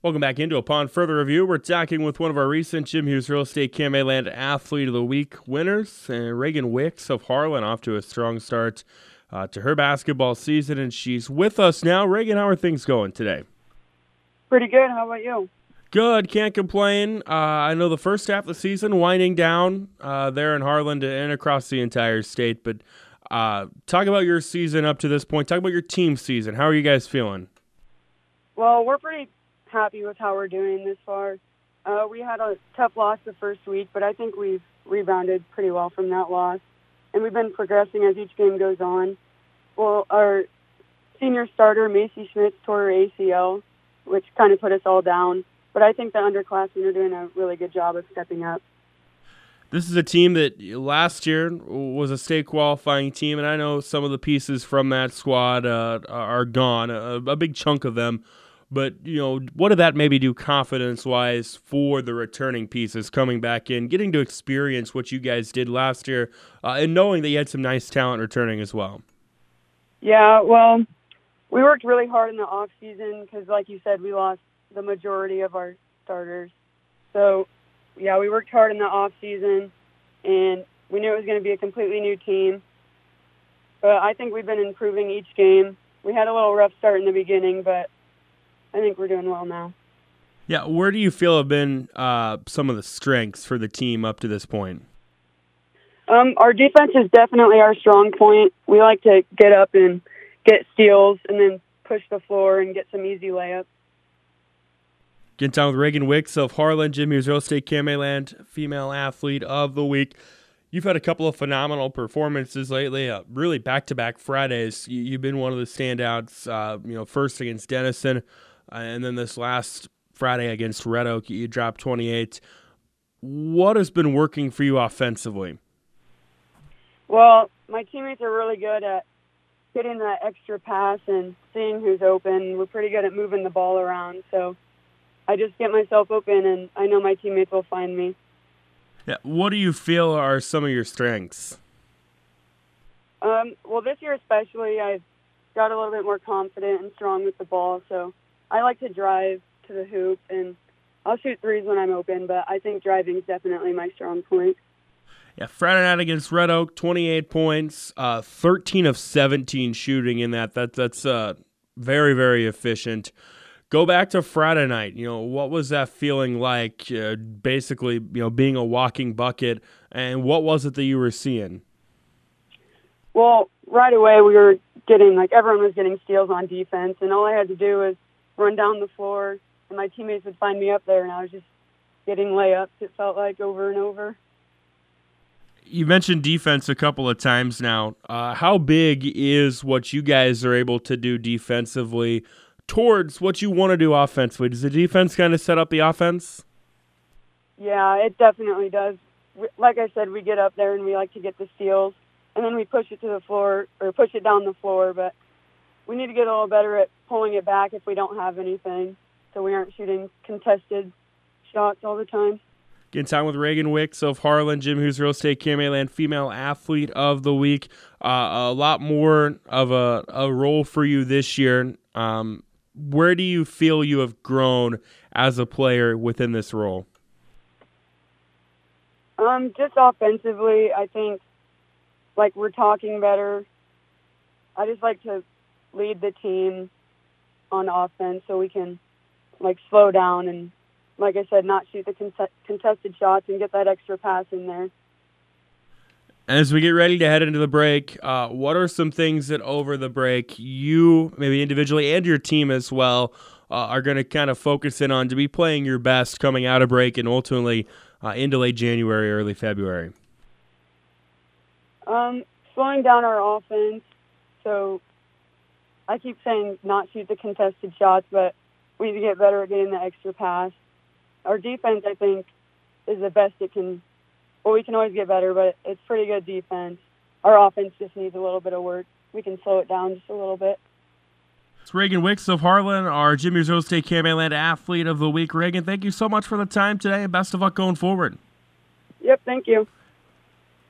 Welcome back into Upon Further Review. We're talking with one of our recent Jim Hughes Real Estate Land Athlete of the Week winners, and Raegen Wicks of Harlan, off to a strong start uh, to her basketball season, and she's with us now. Raegen, how are things going today? Pretty good. How about you? Good. Can't complain. Uh, I know the first half of the season winding down uh, there in Harlan and across the entire state, but uh, talk about your season up to this point. Talk about your team season. How are you guys feeling? Well, we're pretty happy with how we're doing this far. Uh, we had a tough loss the first week, but I think we've rebounded pretty well from that loss, and we've been progressing as each game goes on. Well, our senior starter Macy Schmitz tore her ACL, which kind of put us all down. But I think the underclassmen are doing a really good job of stepping up. This is a team that last year was a state qualifying team, and I know some of the pieces from that squad uh, are gone, a, a big chunk of them. But you know, what did that maybe do confidence-wise for the returning pieces coming back in, getting to experience what you guys did last year, uh, and knowing that you had some nice talent returning as well? Yeah, well, we worked really hard in the off season because, like you said, we lost the majority of our starters. So, yeah, we worked hard in the off season, and we knew it was going to be a completely new team. But I think we've been improving each game. We had a little rough start in the beginning, but I think we're doing well now. Yeah, where do you feel have been uh, some of the strengths for the team up to this point? Um, our defense is definitely our strong point. We like to get up and get steals and then push the floor and get some easy layups. Getting down with Raegen Wicks of Harlan, Jim Hughes Real Estate Land Female Athlete of the Week. You've had a couple of phenomenal performances lately, uh, really back to back Fridays. You, have been one of the standouts, uh, you know, first against Denison, and then this last Friday against Red Oak, you dropped 28. What has been working for you offensively? Well, my teammates are really good at getting that extra pass and seeing who's open. We're pretty good at moving the ball around. So I just get myself open, and I know my teammates will find me. Yeah. What do you feel are some of your strengths? Um, well, this year especially, I've got a little bit more confident and strong with the ball. So I like to drive to the hoop, and I'll shoot threes when I'm open. But I think driving is definitely my strong point. Yeah, Friday night against Red Oak, 28 points, uh, 13 of 17 shooting in that. That that's uh, very very efficient. Go back to Friday night. You know what was that feeling like? Uh, basically, you know, being a walking bucket, and what was it that you were seeing? Well, right away we were getting like everyone was getting steals on defense, and all I had to do was run down the floor, and my teammates would find me up there, and I was just getting layups. It felt like over and over. You mentioned defense a couple of times now. Uh, how big is what you guys are able to do defensively towards what you want to do offensively? Does the defense kind of set up the offense? Yeah, it definitely does. Like I said, we get up there and we like to get the steals, and then we push it to the floor or push it down the floor. But we need to get a little better at pulling it back if we don't have anything, so we aren't shooting contested shots all the time. Getting time with Raegen Wicks of Harlan, Jim Hughes Real Estate Land Female Athlete of the Week. Uh, a lot more of a, a role for you this year. Um, where do you feel you have grown as a player within this role? Um, just offensively, I think like we're talking better. I just like to lead the team on offense so we can like slow down and like I said, not shoot the contested shots and get that extra pass in there. As we get ready to head into the break, uh, what are some things that over the break you, maybe individually and your team as well, uh, are going to kind of focus in on to be playing your best coming out of break and ultimately uh, into late January, early February? Um, slowing down our offense. So I keep saying not shoot the contested shots, but we need to get better at getting the extra pass our defense, I think, is the best it can. Well, we can always get better, but it's pretty good defense. Our offense just needs a little bit of work. We can slow it down just a little bit. It's Raegen Wicks of Harlan, our Jim Hughes Real Estate Campland Athlete of the Week. Raegen, thank you so much for the time today, and best of luck going forward. Yep, thank you.